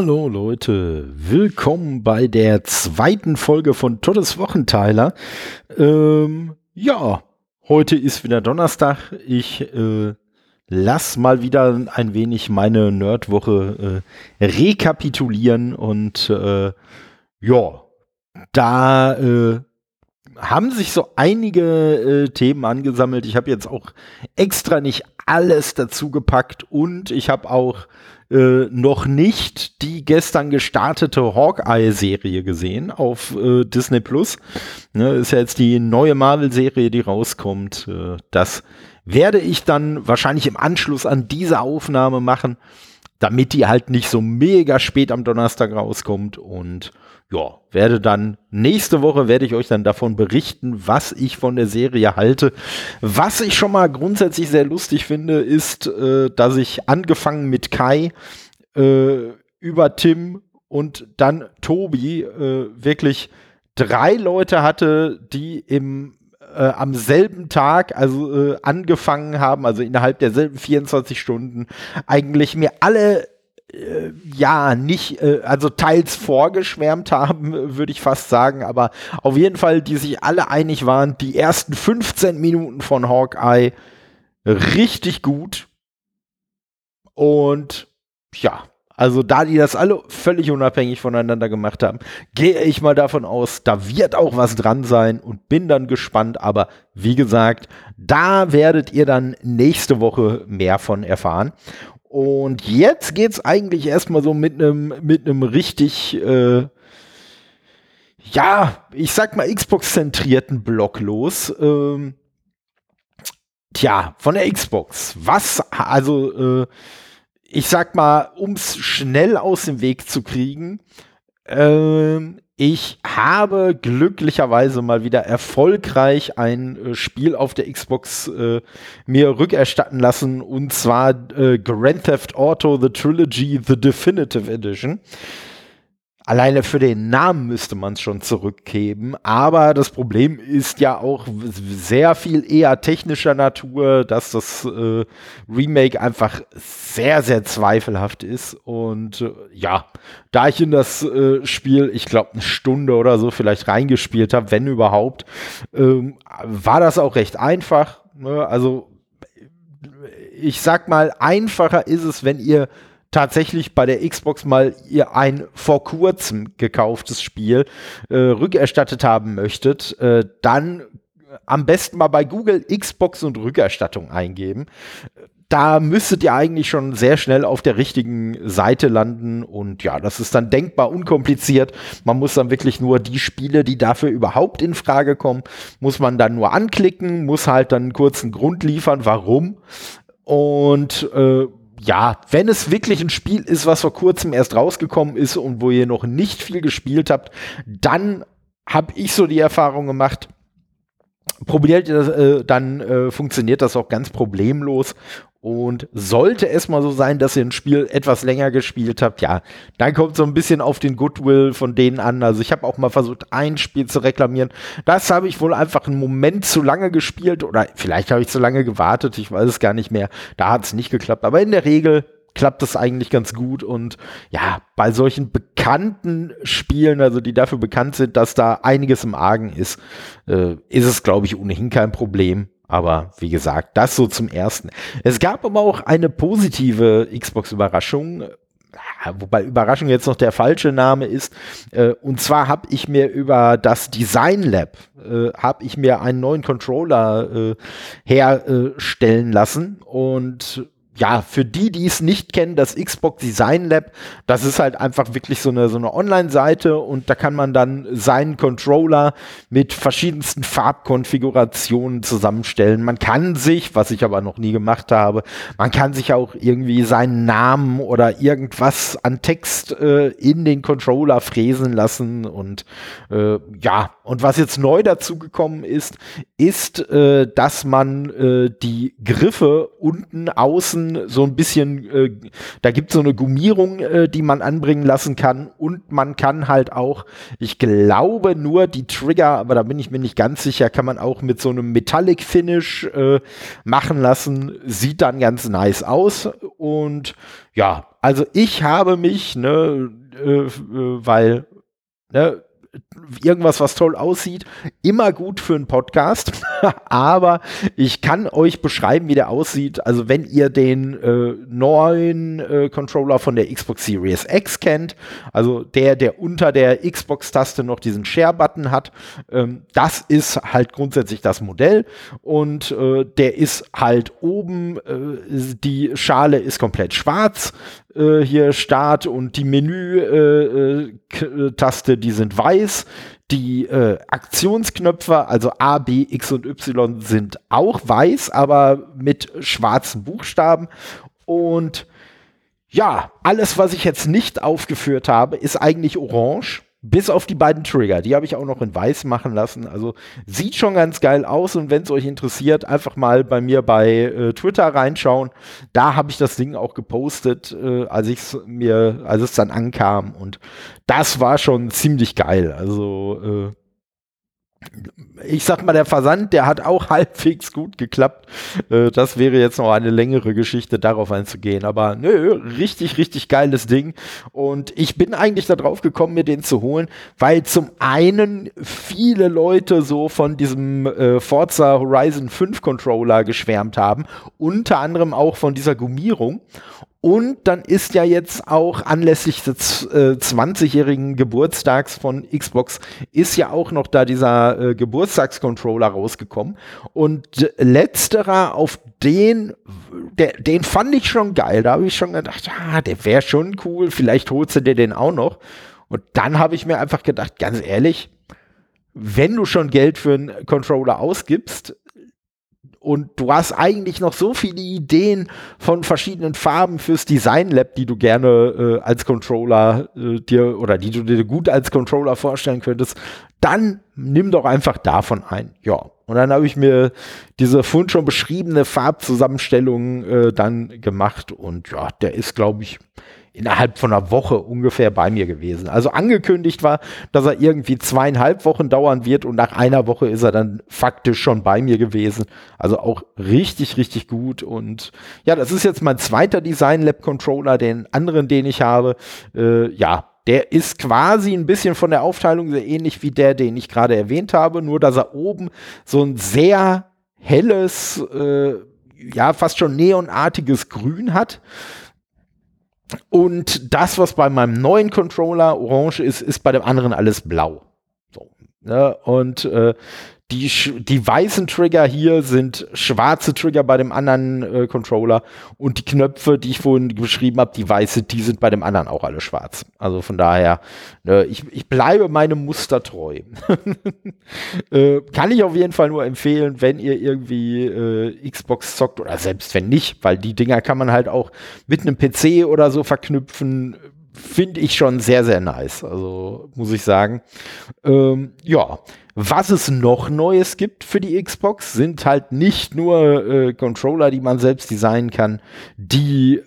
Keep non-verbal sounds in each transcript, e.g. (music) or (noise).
Hallo Leute, willkommen bei der zweiten Folge von Todes Wochenteiler. Ähm, ja, heute ist wieder Donnerstag. Ich äh, lass mal wieder ein wenig meine Nerdwoche äh, rekapitulieren und äh, ja, da äh, haben sich so einige äh, Themen angesammelt. Ich habe jetzt auch extra nicht alles dazu gepackt und ich habe auch äh, noch nicht die gestern gestartete Hawkeye-Serie gesehen auf äh, Disney Plus. Ne, ist ja jetzt die neue Marvel-Serie, die rauskommt. Äh, das werde ich dann wahrscheinlich im Anschluss an diese Aufnahme machen, damit die halt nicht so mega spät am Donnerstag rauskommt und ja, werde dann nächste Woche werde ich euch dann davon berichten, was ich von der Serie halte. Was ich schon mal grundsätzlich sehr lustig finde, ist, äh, dass ich angefangen mit Kai äh, über Tim und dann Tobi äh, wirklich drei Leute hatte, die im äh, am selben Tag, also äh, angefangen haben, also innerhalb derselben 24 Stunden, eigentlich mir alle äh, ja, nicht, äh, also teils vorgeschwärmt haben, würde ich fast sagen, aber auf jeden Fall, die sich alle einig waren, die ersten 15 Minuten von Hawkeye richtig gut. Und ja, also da die das alle völlig unabhängig voneinander gemacht haben, gehe ich mal davon aus, da wird auch was dran sein und bin dann gespannt. Aber wie gesagt, da werdet ihr dann nächste Woche mehr von erfahren. Und jetzt geht's eigentlich erstmal so mit einem mit einem richtig äh, ja, ich sag mal Xbox-zentrierten Block los. Ähm, tja, von der Xbox. Was, also, äh, ich sag mal, ums schnell aus dem Weg zu kriegen, ähm, ich habe glücklicherweise mal wieder erfolgreich ein äh, Spiel auf der Xbox äh, mir rückerstatten lassen und zwar äh, Grand Theft Auto The Trilogy The Definitive Edition. Alleine für den Namen müsste man es schon zurückgeben. Aber das Problem ist ja auch sehr viel eher technischer Natur, dass das äh, Remake einfach sehr, sehr zweifelhaft ist. Und äh, ja, da ich in das äh, Spiel, ich glaube, eine Stunde oder so vielleicht reingespielt habe, wenn überhaupt, ähm, war das auch recht einfach. Ne? Also ich sag mal, einfacher ist es, wenn ihr tatsächlich bei der Xbox mal ihr ein vor kurzem gekauftes Spiel äh, rückerstattet haben möchtet, äh, dann am besten mal bei Google Xbox und Rückerstattung eingeben. Da müsstet ihr eigentlich schon sehr schnell auf der richtigen Seite landen und ja, das ist dann denkbar unkompliziert. Man muss dann wirklich nur die Spiele, die dafür überhaupt in Frage kommen, muss man dann nur anklicken, muss halt dann einen kurzen Grund liefern, warum und äh, ja, wenn es wirklich ein Spiel ist, was vor kurzem erst rausgekommen ist und wo ihr noch nicht viel gespielt habt, dann habe ich so die Erfahrung gemacht, probiert ihr das, äh, dann äh, funktioniert das auch ganz problemlos und sollte es mal so sein, dass ihr ein Spiel etwas länger gespielt habt, ja, dann kommt so ein bisschen auf den Goodwill von denen an. Also ich habe auch mal versucht, ein Spiel zu reklamieren. Das habe ich wohl einfach einen Moment zu lange gespielt oder vielleicht habe ich zu lange gewartet, ich weiß es gar nicht mehr. Da hat es nicht geklappt. Aber in der Regel klappt das eigentlich ganz gut. Und ja, bei solchen bekannten Spielen, also die dafür bekannt sind, dass da einiges im Argen ist, äh, ist es, glaube ich, ohnehin kein Problem. Aber wie gesagt, das so zum ersten. Es gab aber auch eine positive Xbox-Überraschung, wobei Überraschung jetzt noch der falsche Name ist. Äh, und zwar habe ich mir über das Design Lab äh, habe ich mir einen neuen Controller äh, herstellen lassen und ja, für die, die es nicht kennen, das Xbox Design Lab, das ist halt einfach wirklich so eine, so eine Online-Seite und da kann man dann seinen Controller mit verschiedensten Farbkonfigurationen zusammenstellen. Man kann sich, was ich aber noch nie gemacht habe, man kann sich auch irgendwie seinen Namen oder irgendwas an Text äh, in den Controller fräsen lassen und äh, ja, und was jetzt neu dazu gekommen ist, ist, äh, dass man äh, die Griffe unten außen so ein bisschen, äh, da gibt es so eine Gummierung, äh, die man anbringen lassen kann und man kann halt auch, ich glaube nur die Trigger, aber da bin ich mir nicht ganz sicher, kann man auch mit so einem Metallic Finish äh, machen lassen. Sieht dann ganz nice aus Und ja, also ich habe mich, ne, äh, äh weil ne, irgendwas, was toll aussieht, immer gut für einen Podcast. (laughs) Aber ich kann euch beschreiben, wie der aussieht. Also wenn ihr den äh, neuen äh, Controller von der Xbox Series X kennt, also der, der unter der Xbox-Taste noch diesen Share-Button hat, ähm, das ist halt grundsätzlich das Modell. Und äh, der ist halt oben, äh, die Schale ist komplett schwarz äh, hier Start und die Menü-Taste, äh, die sind weiß. Die äh, Aktionsknöpfe, also A, B, X und Y, sind auch weiß, aber mit schwarzen Buchstaben. Und ja, alles, was ich jetzt nicht aufgeführt habe, ist eigentlich orange. Bis auf die beiden Trigger, die habe ich auch noch in weiß machen lassen. Also sieht schon ganz geil aus und wenn es euch interessiert, einfach mal bei mir bei äh, Twitter reinschauen. Da habe ich das Ding auch gepostet, äh, als ich mir, als es dann ankam und das war schon ziemlich geil. Also äh, ich sag mal, der Versand, der hat auch (laughs) halbwegs gut geklappt. Äh, das wäre jetzt noch eine längere Geschichte, darauf einzugehen. Aber nö, richtig, richtig geiles Ding. Und ich bin eigentlich darauf gekommen, mir den zu holen, weil zum einen viele Leute so von diesem äh, Forza Horizon 5 Controller geschwärmt haben. Unter anderem auch von dieser Gummierung. Und dann ist ja jetzt auch anlässlich des äh, 20-jährigen Geburtstags von Xbox ist ja auch noch da dieser äh, Geburtstagscontroller rausgekommen. Und letzterer auf den, der, den fand ich schon geil. Da habe ich schon gedacht, ah, der wäre schon cool. Vielleicht holst du dir den auch noch. Und dann habe ich mir einfach gedacht, ganz ehrlich, wenn du schon Geld für einen Controller ausgibst, und du hast eigentlich noch so viele Ideen von verschiedenen Farben fürs Design Lab, die du gerne äh, als Controller äh, dir oder die du dir gut als Controller vorstellen könntest, dann nimm doch einfach davon ein. Ja. Und dann habe ich mir diese vorhin schon beschriebene Farbzusammenstellung äh, dann gemacht und ja, der ist, glaube ich, innerhalb von einer Woche ungefähr bei mir gewesen. Also angekündigt war, dass er irgendwie zweieinhalb Wochen dauern wird und nach einer Woche ist er dann faktisch schon bei mir gewesen. Also auch richtig, richtig gut. Und ja, das ist jetzt mein zweiter Design Lab Controller, den anderen, den ich habe. Äh, ja, der ist quasi ein bisschen von der Aufteilung sehr ähnlich wie der, den ich gerade erwähnt habe, nur dass er oben so ein sehr helles, äh, ja, fast schon neonartiges Grün hat. Und das, was bei meinem neuen Controller orange ist, ist bei dem anderen alles blau. So, ne? Und äh, die, die weißen Trigger hier sind schwarze Trigger bei dem anderen äh, Controller und die Knöpfe, die ich vorhin beschrieben habe, die weiße, die sind bei dem anderen auch alle schwarz. Also von daher, äh, ich, ich bleibe meinem Muster treu. (laughs) äh, kann ich auf jeden Fall nur empfehlen, wenn ihr irgendwie äh, Xbox zockt oder selbst wenn nicht, weil die Dinger kann man halt auch mit einem PC oder so verknüpfen finde ich schon sehr, sehr nice. Also muss ich sagen. Ähm, ja, was es noch Neues gibt für die Xbox, sind halt nicht nur äh, Controller, die man selbst designen kann, die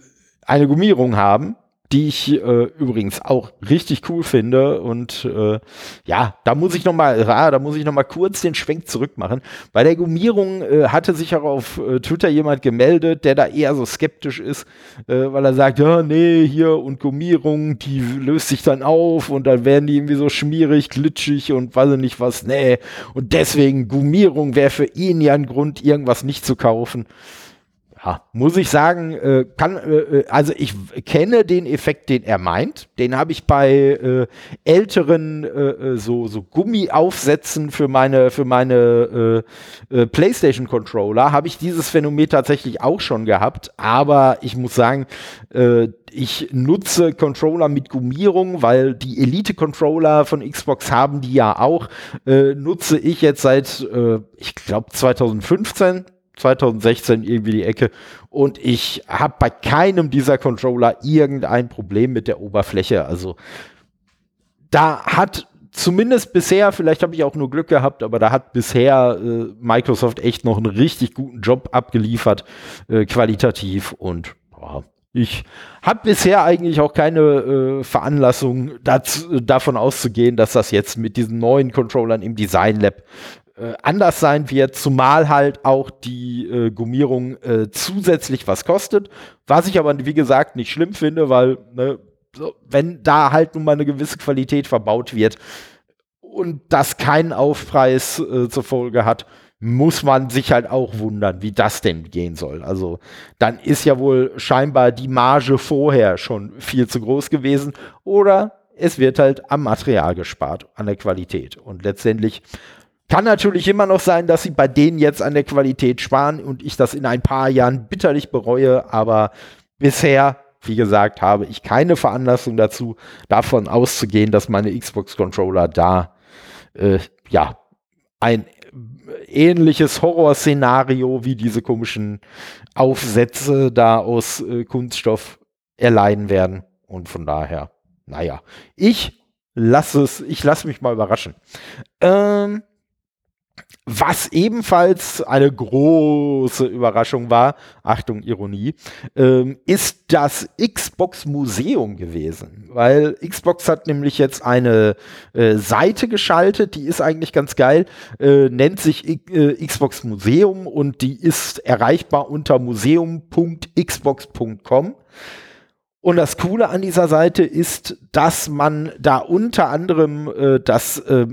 eine Gummierung haben, die ich äh, übrigens auch richtig cool finde. Und äh, ja, da muss ich noch mal, da muss ich noch kurz den Schwenk zurück machen. Bei der Gummierung äh, hatte sich auch auf äh, Twitter jemand gemeldet, der da eher so skeptisch ist, äh, weil er sagt, ja, nee, hier und Gummierung, die löst sich dann auf und dann werden die irgendwie so schmierig, glitschig und weiß ich nicht was, nee. Und deswegen Gummierung wäre für ihn ja ein Grund, irgendwas nicht zu kaufen ja, muss ich sagen, äh, kann, äh, äh, also ich kenne den Effekt, den er meint. Den habe ich bei äh, älteren äh, äh, so, so Gummiaufsätzen für meine, für meine PlayStation Controller habe ich dieses Phänomen tatsächlich auch schon gehabt. Aber ich muss sagen, ich nutze Controller mit Gummierung, weil die Elite-Controller von Xbox haben die ja auch. nutze ich jetzt seit, ich glaube, 2015 2016 irgendwie die Ecke und ich habe bei keinem dieser Controller irgendein Problem mit der Oberfläche. Also da hat zumindest bisher, vielleicht habe ich auch nur Glück gehabt, aber da hat bisher äh, Microsoft echt noch einen richtig guten Job abgeliefert, äh, qualitativ und boah, ich habe bisher eigentlich auch keine äh, Veranlassung dazu, davon auszugehen, dass das jetzt mit diesen neuen Controllern im Design Lab äh, anders sein wird, zumal halt auch die äh, Gummierung äh, zusätzlich was kostet, was ich aber wie gesagt nicht schlimm finde, weil ne, so, wenn da halt nun mal eine gewisse Qualität verbaut wird und das keinen Aufpreis äh, zur Folge hat, muss man sich halt auch wundern, wie das denn gehen soll. Also dann ist ja wohl scheinbar die Marge vorher schon viel zu groß gewesen oder es wird halt am Material gespart, an der Qualität. Und letztendlich kann natürlich immer noch sein, dass sie bei denen jetzt an der Qualität sparen und ich das in ein paar Jahren bitterlich bereue, aber bisher, wie gesagt, habe ich keine Veranlassung dazu, davon auszugehen, dass meine Xbox-Controller da äh, ja ein ähnliches Horrorszenario wie diese komischen Aufsätze da aus äh, Kunststoff erleiden werden. Und von daher, naja, ich lasse es, ich lasse mich mal überraschen. Ähm, was ebenfalls eine große Überraschung war, Achtung, Ironie, ähm, ist das Xbox Museum gewesen. Weil Xbox hat nämlich jetzt eine äh, Seite geschaltet, die ist eigentlich ganz geil, äh, nennt sich äh, Xbox Museum und die ist erreichbar unter museum.xbox.com. Und das Coole an dieser Seite ist, dass man da unter anderem, äh, das äh,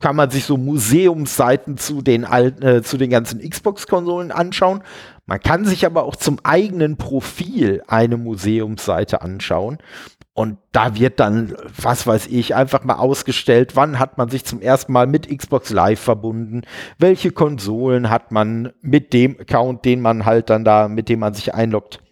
kann man sich so Museumsseiten zu den alten, äh, zu den ganzen Xbox-Konsolen anschauen. Man kann sich aber auch zum eigenen Profil eine Museumsseite anschauen. Und da wird dann, was weiß ich, einfach mal ausgestellt, wann hat man sich zum ersten Mal mit Xbox Live verbunden, welche Konsolen hat man mit dem Account, den man halt dann da, mit dem man sich einloggt,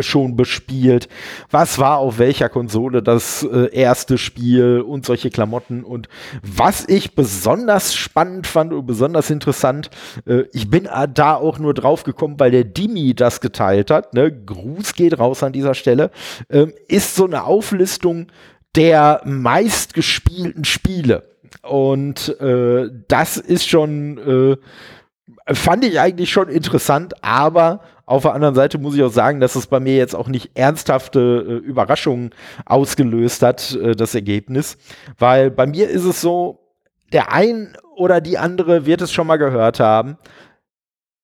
schon bespielt, was war auf welcher Konsole das äh, erste Spiel und solche Klamotten? Und was ich besonders spannend fand und besonders interessant, äh, ich bin äh, da auch nur drauf gekommen, weil der Dimi das geteilt hat, ne? Gruß geht raus an dieser Stelle, ähm, ist so eine Auflistung der meistgespielten Spiele. Und äh, das ist schon äh, fand ich eigentlich schon interessant, aber auf der anderen Seite muss ich auch sagen, dass es bei mir jetzt auch nicht ernsthafte äh, Überraschungen ausgelöst hat, äh, das Ergebnis. Weil bei mir ist es so, der ein oder die andere wird es schon mal gehört haben.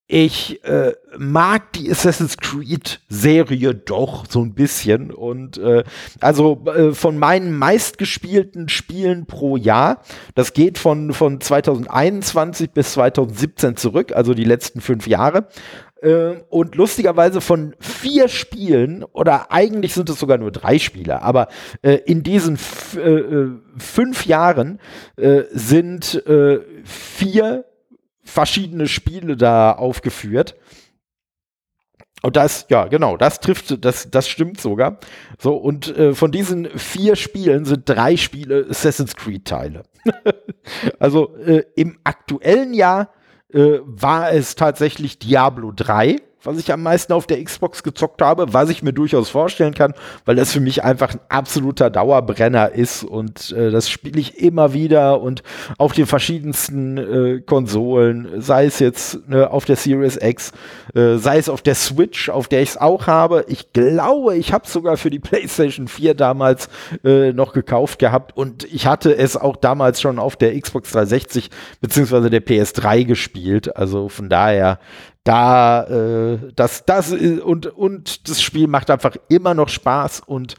Ich äh, mag die Assassin's Creed-Serie doch so ein bisschen. Und äh, also äh, von meinen meistgespielten Spielen pro Jahr, das geht von, von 2021 bis 2017 zurück, also die letzten fünf Jahre, äh, und lustigerweise von vier Spielen, oder eigentlich sind es sogar nur drei Spiele, aber äh, in diesen äh, äh, fünf Jahren äh, sind äh, vier verschiedene Spiele da aufgeführt. Und das, ja, genau, das trifft, das, das stimmt sogar. So, und äh, von diesen vier Spielen sind drei Spiele Assassin's Creed-Teile. (laughs) also äh, im aktuellen Jahr äh, war es tatsächlich Diablo 3 was ich am meisten auf der Xbox gezockt habe, was ich mir durchaus vorstellen kann, weil das für mich einfach ein absoluter Dauerbrenner ist und äh, das spiele ich immer wieder und auf den verschiedensten äh, Konsolen, sei es jetzt ne, auf der Series X, äh, sei es auf der Switch, auf der ich es auch habe. Ich glaube, ich habe es sogar für die (laughs) PlayStation 4 damals äh, noch gekauft gehabt und ich hatte es auch damals schon auf der Xbox 360 beziehungsweise der PS3 gespielt. Also von daher da äh, das das und und das Spiel macht einfach immer noch Spaß und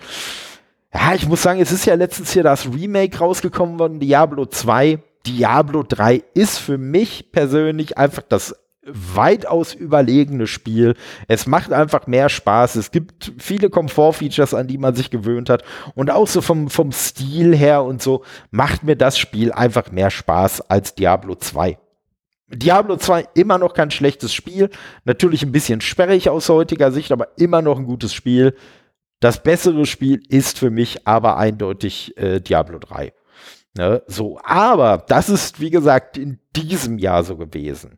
ja, ich muss sagen, es ist ja letztens hier das Remake rausgekommen von Diablo 2. Diablo 3 ist für mich persönlich einfach das weitaus überlegene Spiel. Es macht einfach mehr Spaß. Es gibt viele Komfortfeatures, an die man sich gewöhnt hat. Und auch so vom, vom Stil her und so macht mir das Spiel einfach mehr Spaß als Diablo 2. Diablo 2 immer noch kein schlechtes Spiel. Natürlich ein bisschen sperrig aus heutiger Sicht, aber immer noch ein gutes Spiel. Das bessere Spiel ist für mich aber eindeutig äh, Diablo 3. Ne? So, aber das ist, wie gesagt, in diesem Jahr so gewesen.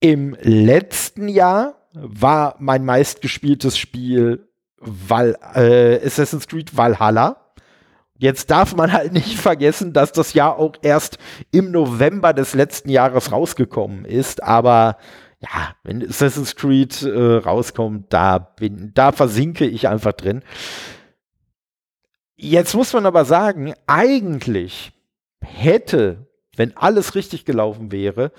Im letzten Jahr war mein meistgespieltes Spiel Val äh, Assassin's Creed Valhalla. Jetzt darf man halt nicht vergessen, dass das Jahr auch erst im November des letzten Jahres rausgekommen ist. Aber ja, wenn Assassin's Creed äh, rauskommt, da bin, da versinke ich einfach drin. Jetzt muss man aber sagen, eigentlich hätte wenn alles richtig gelaufen wäre,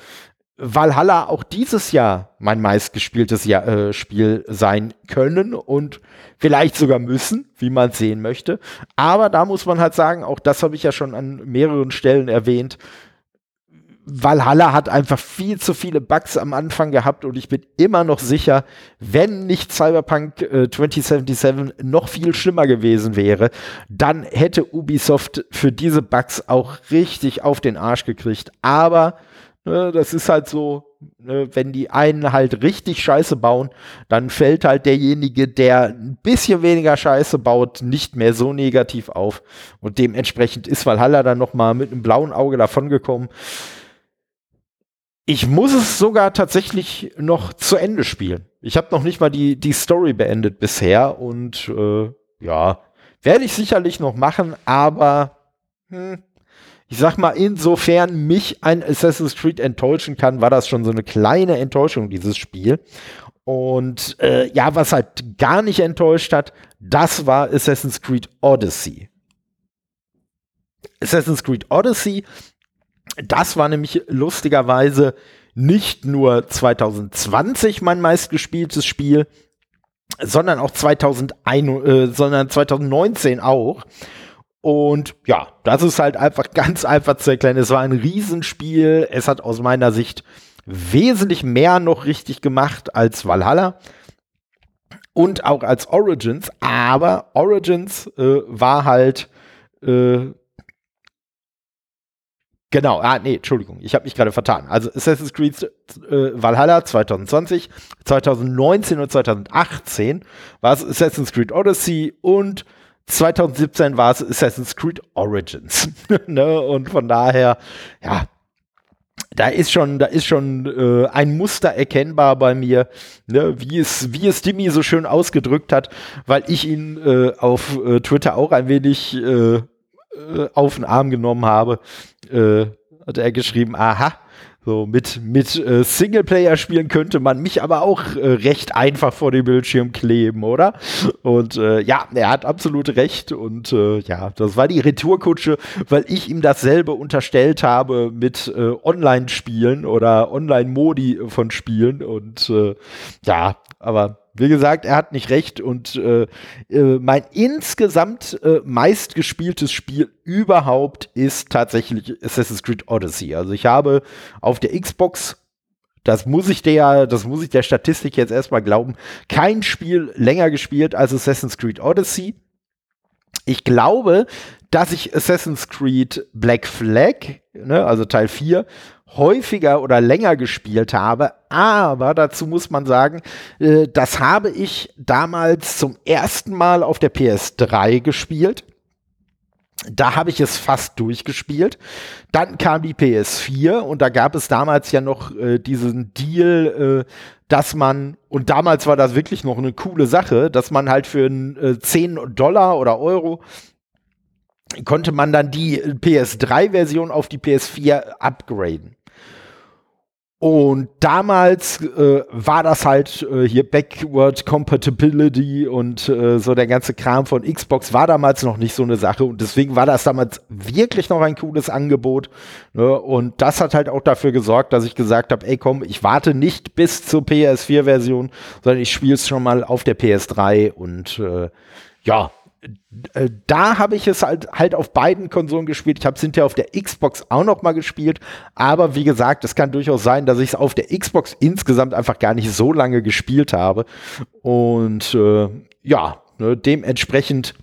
Valhalla auch dieses Jahr mein meistgespieltes Jahr, äh, Spiel sein können und vielleicht sogar müssen, wie man sehen möchte. Aber da muss man halt sagen, auch das habe ich ja schon an mehreren Stellen erwähnt, Valhalla hat einfach viel zu viele Bugs am Anfang gehabt und ich bin immer noch sicher, wenn nicht Cyberpunk äh, 2077 noch viel schlimmer gewesen wäre, dann hätte Ubisoft für diese Bugs auch richtig auf den Arsch gekriegt. Aber das ist halt so, ne, wenn die einen halt richtig Scheiße bauen, dann fällt halt derjenige, der ein bisschen weniger Scheiße baut, nicht mehr so negativ auf. Und dementsprechend ist Valhalla dann noch mal mit einem blauen Auge davongekommen. Ich muss es sogar tatsächlich noch zu Ende spielen. Ich habe noch nicht mal die, die Story beendet bisher und äh, ja, werde ich sicherlich noch machen, aber hm, ich sag mal, insofern mich ein Assassin's Creed enttäuschen kann, war das schon so eine kleine Enttäuschung, dieses Spiel. Und äh, ja, was halt gar nicht enttäuscht hat, das war Assassin's Creed Odyssey. Assassin's Creed Odyssey das war nämlich lustigerweise nicht nur 2020 mein meistgespieltes Spiel, sondern auch 2001, äh, sondern 2019 auch. Und ja, das ist halt einfach (laughs) ganz einfach zu erklären. Es war ein Riesenspiel. Es hat aus meiner Sicht wesentlich mehr noch richtig gemacht als Valhalla und auch als Origins. Aber Origins äh, war halt äh, Genau, ah, nee, Entschuldigung, ich habe mich gerade vertan. Also Assassin's Creed äh, Valhalla 2020, 2019 und 2018 war es Assassin's Creed Odyssey und 2017 war es Assassin's Creed Origins. (laughs) ne? Und von daher, ja, da ist schon, da ist schon äh, ein Muster erkennbar bei mir, ne? wie es, wie es Dimmy so schön ausgedrückt hat, weil ich ihn äh, auf äh, Twitter auch ein wenig äh, äh, auf den Arm genommen habe, äh, hat er geschrieben, aha, so mit, mit äh, Singleplayer-Spielen könnte man mich aber auch äh, recht einfach vor dem Bildschirm kleben, oder? Und äh, ja, er hat absolut recht. Und äh, ja, das war die Retourkutsche, weil ich ihm dasselbe unterstellt habe mit äh, Online-Spielen oder Online-Modi von Spielen. Und äh, ja, aber wie gesagt, er hat nicht recht und äh, äh, mein insgesamt äh, meistgespieltes Spiel überhaupt ist tatsächlich Assassin's Creed Odyssey. Also ich habe auf der Xbox das muss ich der, das muss ich der Statistik jetzt erstmal glauben, kein Spiel länger gespielt als Assassin's Creed Odyssey. Ich glaube, dass ich Assassin's Creed Black Flag, ne, also Teil 4, häufiger oder länger gespielt habe. Aber dazu muss man sagen, äh, das habe ich damals zum ersten Mal auf der PS3 gespielt. Da habe ich es fast durchgespielt. Dann kam die PS4 und da gab es damals ja noch äh, diesen Deal, äh, dass man, und damals war das wirklich noch eine coole Sache, dass man halt für äh, 10 Dollar oder Euro konnte man dann die PS3-Version auf die PS4 upgraden. Und damals äh, war das halt äh, hier Backward Compatibility und äh, so der ganze Kram von Xbox war damals noch nicht so eine Sache und deswegen war das damals wirklich noch ein cooles Angebot. Ne? Und das hat halt auch dafür gesorgt, dass ich gesagt habe, ey komm, ich warte nicht bis zur PS4-Version, sondern ich spiele es schon mal auf der PS3 und äh, ja, da habe ich es halt, halt auf beiden Konsolen gespielt. Ich habe es hinterher auf der Xbox auch noch mal gespielt. Aber wie gesagt, es kann durchaus sein, dass ich es auf der Xbox insgesamt einfach gar nicht so lange gespielt habe. Und äh, ja, ne, dementsprechend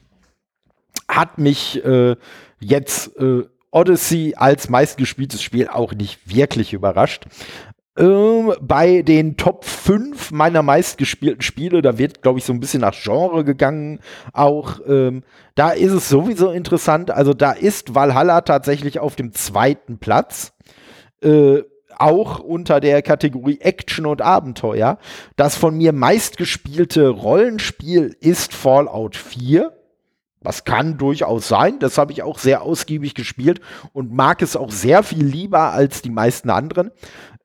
hat mich äh, jetzt äh, Odyssey als meistgespieltes Spiel auch nicht wirklich überrascht. Ähm, bei den Top 5 meiner meistgespielten Spiele, da wird, glaube ich, so ein bisschen nach Genre gegangen. Auch ähm, da ist es sowieso interessant. Also da ist Valhalla tatsächlich auf dem zweiten Platz. Äh, auch unter der Kategorie Action und Abenteuer. Das von mir meistgespielte Rollenspiel ist Fallout 4. Was kann durchaus sein. Das habe ich auch sehr ausgiebig gespielt und mag es auch sehr viel lieber als die meisten anderen.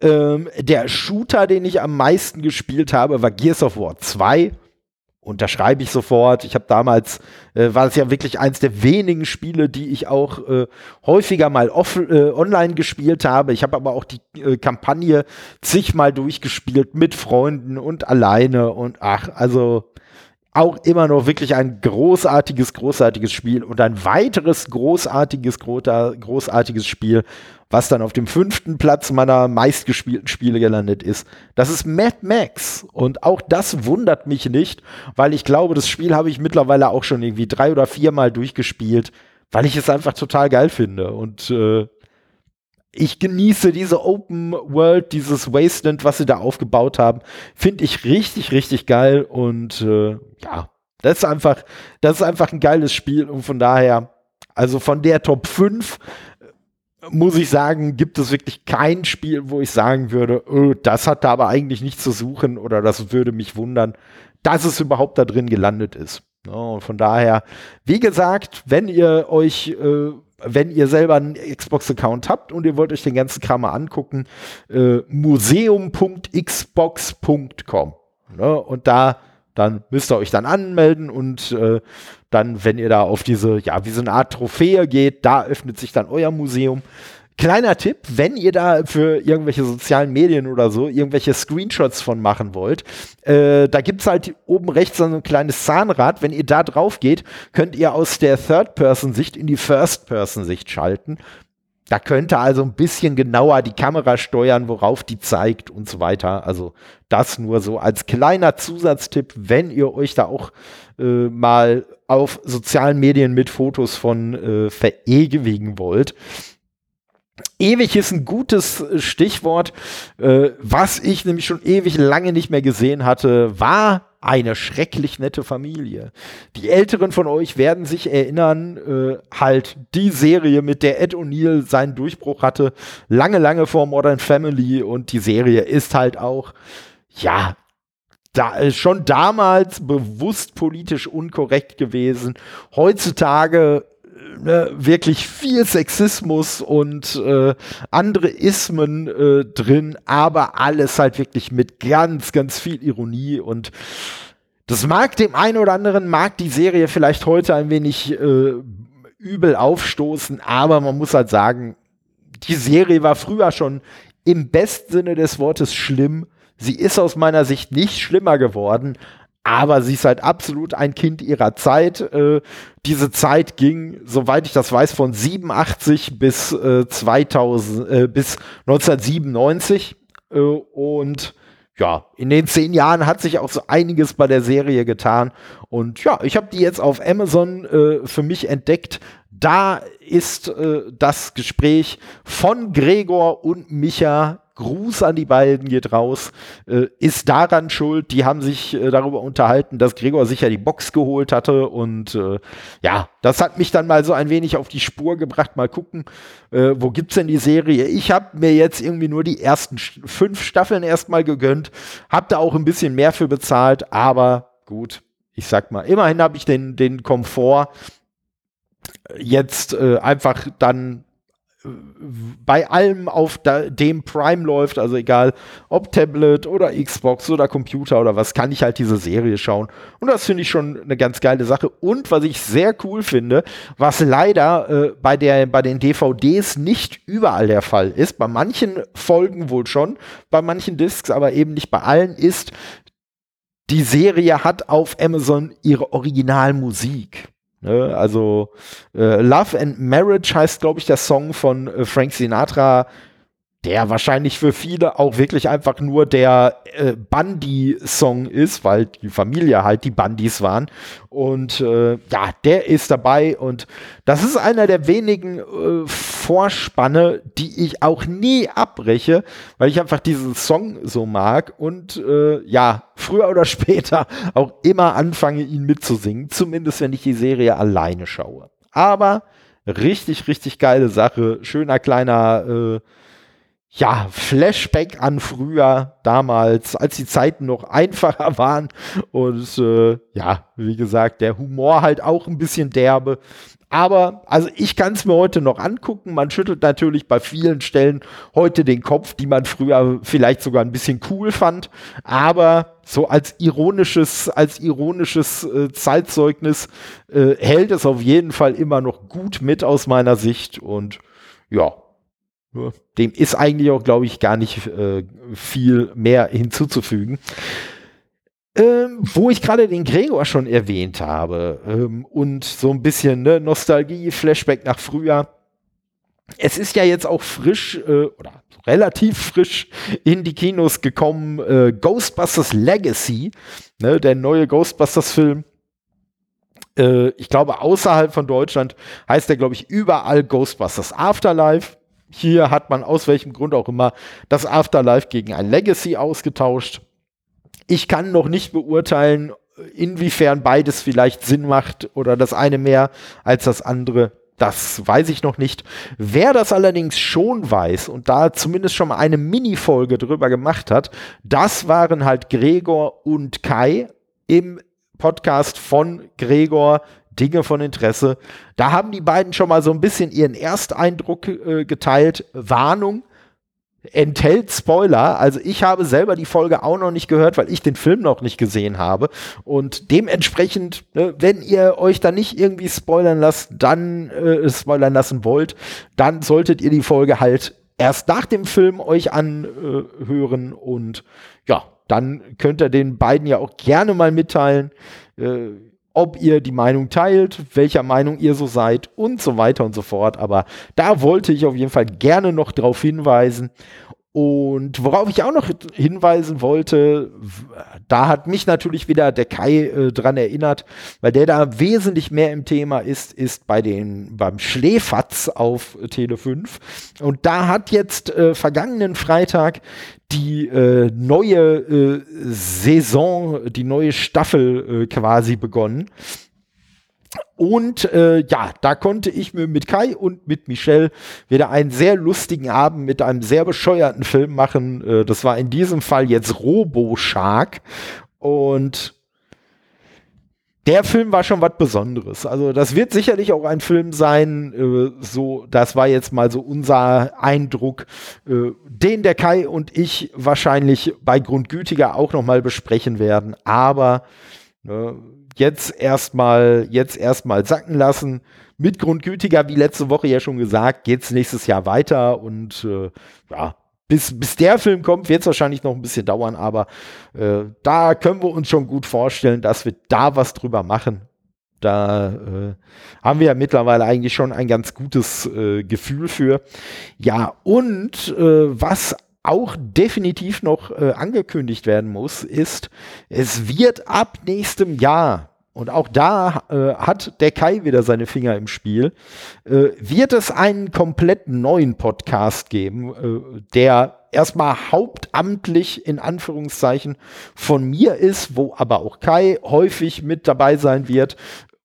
Ähm, der Shooter, den ich am meisten gespielt habe, war Gears of War 2. unterschreibe ich sofort. Ich habe damals, äh, war es ja wirklich eins der wenigen Spiele, die ich auch äh, häufiger mal off, äh, online gespielt habe. Ich habe aber auch die äh, Kampagne zigmal durchgespielt mit Freunden und alleine und ach, also auch immer noch wirklich ein großartiges, großartiges Spiel und ein weiteres großartiges, großartiges Spiel, was dann auf dem fünften Platz meiner meistgespielten Spiele gelandet ist. Das ist Mad Max. Und auch das wundert mich nicht, weil ich glaube, das Spiel habe ich mittlerweile auch schon irgendwie drei oder viermal durchgespielt, weil ich es einfach total geil finde. Und äh, ich genieße diese Open World, dieses Wasteland, was sie da aufgebaut haben, finde ich richtig, richtig geil. Und äh, ja, das ist einfach, das ist einfach ein geiles Spiel. Und von daher, also von der Top 5 muss ich sagen, gibt es wirklich kein Spiel, wo ich sagen würde, oh, das hat da aber eigentlich nichts zu suchen oder das würde mich wundern, dass es überhaupt da drin gelandet ist. Und von daher, wie gesagt, wenn ihr euch, äh, wenn ihr selber einen Xbox-Account habt und ihr wollt euch den ganzen Kram mal angucken, äh, museum.xbox.com. Ne? Und da dann müsst ihr euch dann anmelden und äh, dann, wenn ihr da auf diese, ja, wie so eine Art Trophäe geht, da öffnet sich dann euer Museum. Kleiner Tipp, wenn ihr da für irgendwelche sozialen Medien oder so irgendwelche Screenshots von machen wollt, äh, da gibt's halt oben rechts so ein kleines Zahnrad. Wenn ihr da drauf geht, könnt ihr aus der Third-Person-Sicht in die First-Person-Sicht schalten. Da könnte also ein bisschen genauer die Kamera steuern, worauf die zeigt und so weiter. Also das nur so als kleiner Zusatztipp, wenn ihr euch da auch äh, mal auf sozialen Medien mit Fotos von äh, verewigen wollt. Ewig ist ein gutes Stichwort. Äh, was ich nämlich schon ewig lange nicht mehr gesehen hatte, war eine schrecklich nette Familie. Die Älteren von euch werden sich erinnern, äh, halt die Serie, mit der Ed O'Neill seinen Durchbruch hatte, lange, lange vor Modern Family und die Serie ist halt auch, ja, da, äh, schon damals bewusst politisch unkorrekt gewesen. Heutzutage ne, wirklich viel Sexismus und äh, andere Ismen äh, drin, aber alles halt wirklich mit ganz, ganz viel Ironie und das mag dem einen oder anderen, mag die Serie vielleicht heute ein wenig äh, übel aufstoßen, aber man muss halt sagen, die Serie war früher schon im besten Sinne des Wortes schlimm. Sie ist aus meiner Sicht nicht schlimmer geworden, aber sie ist halt absolut ein Kind ihrer Zeit. Äh, diese Zeit ging, soweit ich das weiß, von 87 bis äh, 2000 äh, bis 1997 äh, und ja, in den zehn Jahren hat sich auch so einiges bei der Serie getan. Und ja, ich habe die jetzt auf Amazon äh, für mich entdeckt. Da ist äh, das Gespräch von Gregor und Micha Gruß an die beiden geht raus, äh, ist daran schuld. Die haben sich äh, darüber unterhalten, dass Gregor sich ja die Box geholt hatte und äh, ja, das hat mich dann mal so ein wenig auf die Spur gebracht. Mal gucken, äh, wo gibt's denn die Serie? Ich habe mir jetzt irgendwie nur die ersten fünf Staffeln erstmal gegönnt, hab da auch ein bisschen mehr für bezahlt, aber gut, ich sag mal, immerhin habe ich den, den Komfort, jetzt äh, einfach dann bei allem auf dem Prime läuft, also egal ob Tablet oder Xbox oder Computer oder was, kann ich halt diese Serie schauen. Und das finde ich schon eine ganz geile Sache. Und was ich sehr cool finde, was leider äh, bei, der, bei den DVDs nicht überall der Fall ist, bei manchen Folgen wohl schon, bei manchen Discs, aber eben nicht bei allen, ist, die Serie hat auf Amazon ihre Originalmusik. Ne? Also äh, Love and Marriage heißt, glaube ich, der Song von äh, Frank Sinatra, der wahrscheinlich für viele auch wirklich einfach nur der äh, Bundy-Song ist, weil die Familie halt die Bundys waren. Und äh, ja, der ist dabei und das ist einer der wenigen äh, Vorspanne, die ich auch nie abbreche, weil ich einfach diesen Song so mag und äh, ja, früher oder später auch immer anfange, ihn mitzusingen, zumindest wenn ich die Serie alleine schaue. Aber richtig, richtig geile Sache, schöner kleiner äh, ja, Flashback an früher, damals, als die Zeiten noch (laughs) einfacher waren. Und äh, ja, wie gesagt, der Humor halt auch ein bisschen derbe. Aber, also ich kann es mir heute noch angucken. Man schüttelt natürlich bei vielen Stellen heute den Kopf, die man früher vielleicht sogar ein bisschen cool fand. Aber so als ironisches, als ironisches äh, Zeitzeugnis äh, hält es auf jeden Fall immer noch gut mit aus meiner Sicht. Und ja, dem ist eigentlich auch, glaube ich, gar nicht äh, viel mehr hinzuzufügen. Ähm, wo ich gerade den Gregor schon erwähnt habe ähm, und so ein bisschen ne, Nostalgie, Flashback nach früher. Es ist ja jetzt auch frisch äh, oder relativ frisch in die Kinos gekommen, äh, Ghostbusters Legacy, ne, der neue Ghostbusters-Film. Äh, ich glaube, außerhalb von Deutschland heißt der, glaube ich, überall Ghostbusters Afterlife. Hier hat man aus welchem Grund auch immer das Afterlife gegen ein Legacy ausgetauscht. Ich kann noch nicht beurteilen, inwiefern beides vielleicht Sinn macht oder das eine mehr als das andere. Das weiß ich noch nicht. Wer das allerdings schon weiß und da zumindest schon mal eine Mini-Folge drüber gemacht hat, das waren halt Gregor und Kai im Podcast von Gregor Dinge von Interesse. Da haben die beiden schon mal so ein bisschen ihren Ersteindruck äh, geteilt. Warnung, enthält Spoiler. Also ich habe selber die Folge auch noch nicht gehört, weil ich den Film noch nicht gesehen habe. Und dementsprechend, äh, wenn ihr euch da nicht irgendwie spoilern lasst, dann äh, spoilern lassen wollt, dann solltet ihr die Folge halt erst nach dem Film euch anhören und ja, dann könnt ihr den beiden ja auch gerne mal mitteilen. Äh, ob ihr die Meinung teilt, welcher Meinung ihr so seid und so weiter und so fort. Aber da wollte ich auf jeden Fall gerne noch darauf hinweisen. Und worauf ich auch noch hinweisen wollte, da hat mich natürlich wieder der Kai äh, dran erinnert, weil der da wesentlich mehr im Thema ist, ist bei den, beim Schläfatz auf Tele 5. Und da hat jetzt äh, vergangenen Freitag die äh, neue äh, Saison, die neue Staffel äh, quasi begonnen. Und äh, ja, da konnte ich mir mit Kai und mit Michelle wieder einen sehr lustigen Abend mit einem sehr bescheuerten Film machen. Äh, das war in diesem Fall jetzt Robo Shark. Und der Film war schon was Besonderes. Also das wird sicherlich auch ein Film sein, äh, so, das war jetzt mal so unser Eindruck, äh, den der Kai und ich wahrscheinlich bei Grundgütiger auch nochmal besprechen werden. Aber äh, jetzt erstmal, jetzt erstmal sacken lassen. Mit Grundgütiger, wie letzte Woche ja schon gesagt, geht's nächstes Jahr weiter und äh, ja, bis, bis der Film kommt, wird es wahrscheinlich noch ein bisschen dauern, aber äh, da können wir uns schon gut vorstellen, dass wir da was drüber machen. Da äh, haben wir ja mittlerweile eigentlich schon ein ganz gutes äh, Gefühl für. Ja, und äh, was auch definitiv noch äh, angekündigt werden muss, ist, es wird ab nächstem Jahr, und auch da äh, hat der Kai wieder seine Finger im Spiel, äh, wird es einen komplett neuen Podcast geben, äh, der erstmal hauptamtlich in Anführungszeichen von mir ist, wo aber auch Kai häufig mit dabei sein wird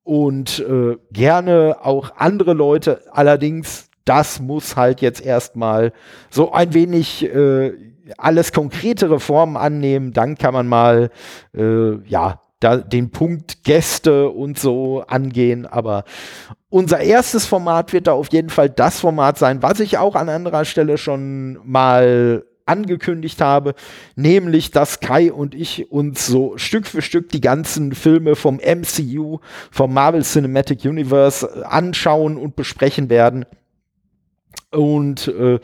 und äh, gerne auch andere Leute. Allerdings das muss halt jetzt erstmal so ein wenig äh, alles konkretere Formen annehmen. Dann kann man mal, äh, ja, da den Punkt Gäste und so angehen. Aber unser erstes Format wird da auf jeden Fall das Format sein, was ich auch an anderer Stelle schon mal angekündigt habe, nämlich dass Kai und ich uns so Stück für Stück die ganzen Filme vom MCU, vom Marvel Cinematic Universe anschauen und besprechen werden. Und äh,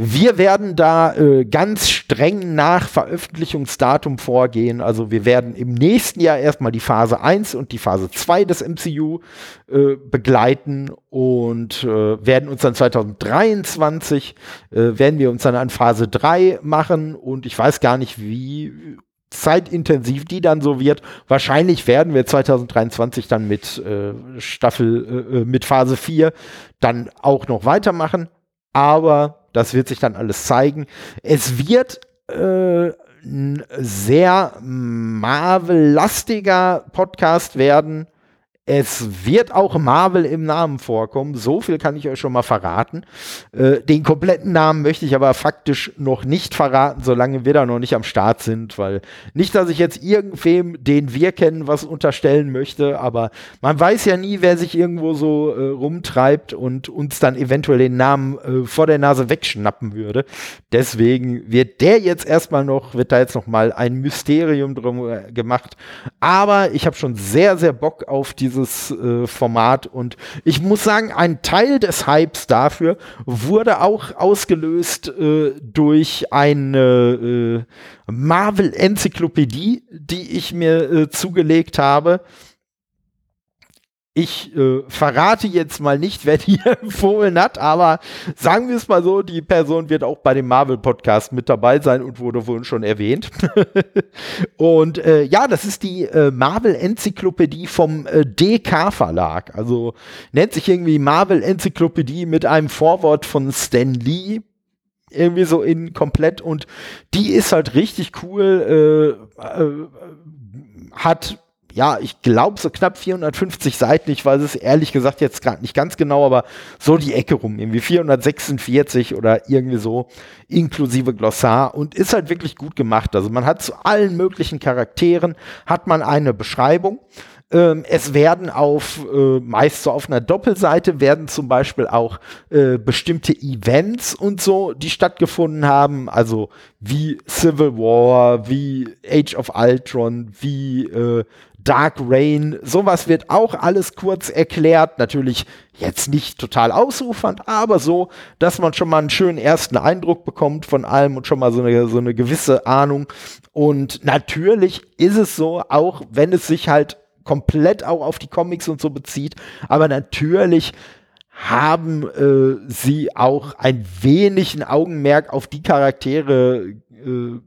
wir werden da äh, ganz streng nach Veröffentlichungsdatum vorgehen. Also wir werden im nächsten Jahr erstmal die Phase 1 und die Phase 2 des MCU äh, begleiten und äh, werden uns dann 2023, äh, werden wir uns dann an Phase 3 machen und ich weiß gar nicht, wie zeitintensiv die dann so wird. Wahrscheinlich werden wir 2023 dann mit äh, Staffel, äh, mit Phase 4 dann auch noch weitermachen. Aber das wird sich dann alles zeigen. Es wird äh, ein sehr Marvel-lastiger Podcast werden. Es wird auch Marvel im Namen vorkommen. So viel kann ich euch schon mal verraten. Äh, den kompletten Namen möchte ich aber faktisch noch nicht verraten, solange wir da noch nicht am Start sind, weil nicht, dass ich jetzt irgendwem, den wir kennen, was unterstellen möchte, aber man weiß ja nie, wer sich irgendwo so äh, rumtreibt und uns dann eventuell den Namen äh, vor der Nase wegschnappen würde. Deswegen wird der jetzt erstmal noch, wird da jetzt noch mal ein Mysterium drum äh, gemacht. Aber ich habe schon sehr, sehr Bock auf diese dieses äh, Format. Und ich muss sagen, ein Teil des Hypes dafür wurde auch ausgelöst äh, durch eine äh, Marvel-Enzyklopädie, die ich mir äh, zugelegt habe ich äh, verrate jetzt mal nicht, wer die (laughs) empfohlen hat, aber sagen wir es mal so, die Person wird auch bei dem Marvel-Podcast mit dabei sein und wurde wohl schon erwähnt. (laughs) und äh, ja, das ist die äh, Marvel-Enzyklopädie vom äh, DK-Verlag. Also nennt sich irgendwie Marvel-Enzyklopädie mit einem Vorwort von Stan Lee irgendwie so in komplett und die ist halt richtig cool, äh, äh, hat ja, ich glaube so knapp 450 Seiten. Ich weiß es ehrlich gesagt jetzt gerade nicht ganz genau, aber so die Ecke rum, irgendwie 446 oder irgendwie so, inklusive Glossar und ist halt wirklich gut gemacht. Also man hat zu allen möglichen Charakteren hat man eine Beschreibung. Ähm, es werden auf, äh, meist so auf einer Doppelseite werden zum Beispiel auch äh, bestimmte Events und so, die stattgefunden haben, also wie Civil War, wie Age of Ultron, wie äh, Dark Rain, sowas wird auch alles kurz erklärt. Natürlich jetzt nicht total ausufernd, aber so, dass man schon mal einen schönen ersten Eindruck bekommt von allem und schon mal so eine, so eine gewisse Ahnung. Und natürlich ist es so, auch wenn es sich halt komplett auch auf die Comics und so bezieht, aber natürlich haben äh, sie auch ein wenig ein Augenmerk auf die Charaktere äh,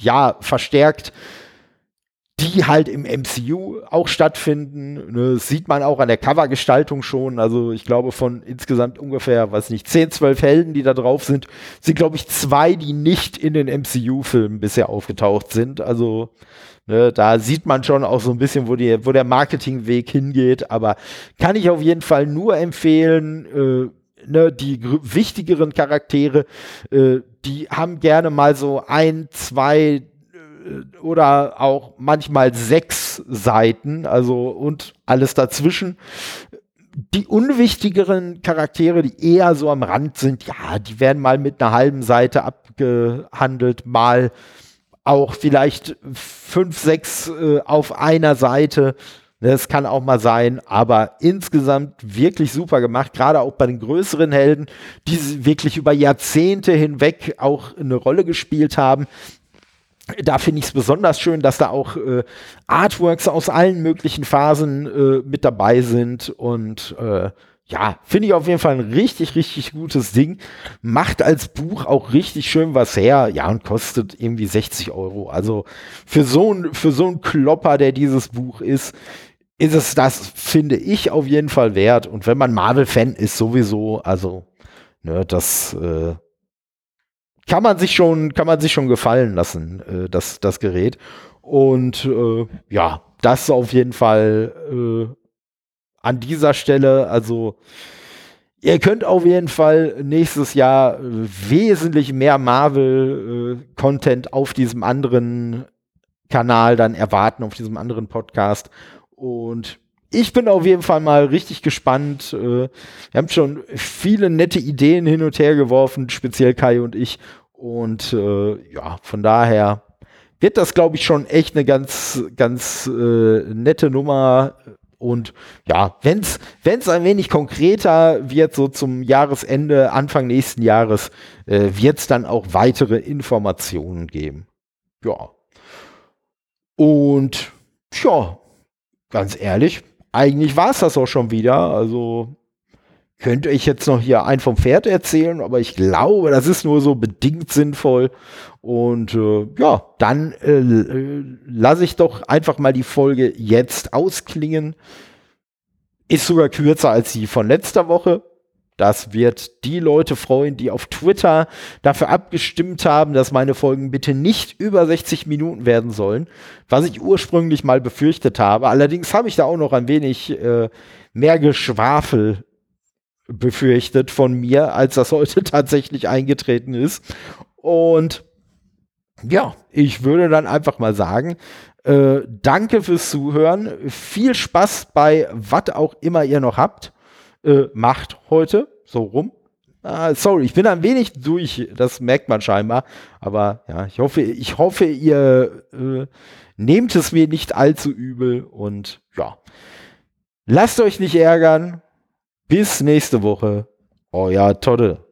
ja verstärkt, die halt im MCU auch stattfinden. Ne, sieht man auch an der Covergestaltung schon. Also ich glaube von insgesamt ungefähr, weiß nicht, 10, 12 Helden, die da drauf sind, sind glaube ich zwei, die nicht in den MCU-Filmen bisher aufgetaucht sind. Also ne, da sieht man schon auch so ein bisschen, wo, die, wo der Marketingweg hingeht. Aber kann ich auf jeden Fall nur empfehlen, äh, Ne, die wichtigeren Charaktere, äh, die haben gerne mal so ein, zwei, oder auch manchmal sechs Seiten, also und alles dazwischen. Die unwichtigeren Charaktere, die eher so am Rand sind, ja, die werden mal mit einer halben Seite abgehandelt, mal auch vielleicht fünf, sechs äh, auf einer Seite. Das kann auch mal sein, aber insgesamt wirklich super gemacht, gerade auch bei den größeren Helden, die wirklich über Jahrzehnte hinweg auch eine Rolle gespielt haben da finde ich es besonders schön, dass da auch äh, Artworks aus allen möglichen Phasen äh, mit dabei sind und äh, ja, finde ich auf jeden Fall ein richtig, richtig gutes Ding. Macht als Buch auch richtig schön was her. Ja, und kostet irgendwie 60 Euro. Also für so ein, für so ein Klopper, der dieses Buch ist, ist es das, finde ich, auf jeden Fall wert. Und wenn man Marvel-Fan ist, sowieso, also, ne, das, äh, kann man sich schon, kann man sich schon gefallen lassen, äh, das, das Gerät. Und äh, ja, das auf jeden Fall äh, an dieser Stelle, also ihr könnt auf jeden Fall nächstes Jahr wesentlich mehr Marvel-Content äh, auf diesem anderen Kanal dann erwarten, auf diesem anderen Podcast. Und ich bin auf jeden Fall mal richtig gespannt. Äh, wir haben schon viele nette Ideen hin und her geworfen, speziell Kai und ich. Und äh, ja, von daher wird das, glaube ich, schon echt eine ganz, ganz äh, nette Nummer. Und ja, wenn es ein wenig konkreter wird, so zum Jahresende, Anfang nächsten Jahres, äh, wird es dann auch weitere Informationen geben. Ja. Und ja, ganz ehrlich, eigentlich war es das auch schon wieder. Also könnte ich jetzt noch hier ein vom Pferd erzählen, aber ich glaube, das ist nur so bedingt sinnvoll. Und äh, ja, dann äh, äh, lasse ich doch einfach mal die Folge jetzt ausklingen. Ist sogar kürzer als die von letzter Woche. Das wird die Leute freuen, die auf Twitter dafür abgestimmt haben, dass meine Folgen bitte nicht über 60 Minuten werden sollen, was ich ursprünglich mal befürchtet habe. Allerdings habe ich da auch noch ein wenig äh, mehr Geschwafel befürchtet von mir, als das heute (laughs) tatsächlich eingetreten ist. Und ja, ich würde dann einfach mal sagen, äh, danke fürs Zuhören. Viel Spaß bei was auch immer ihr noch habt äh, macht heute, so rum. Ah, sorry, ich bin ein wenig durch, das merkt man scheinbar. Aber ja, ich hoffe, ich hoffe, ihr äh, nehmt es mir nicht allzu übel und ja. Lasst euch nicht ärgern. Bis nächste Woche. Euer Todde.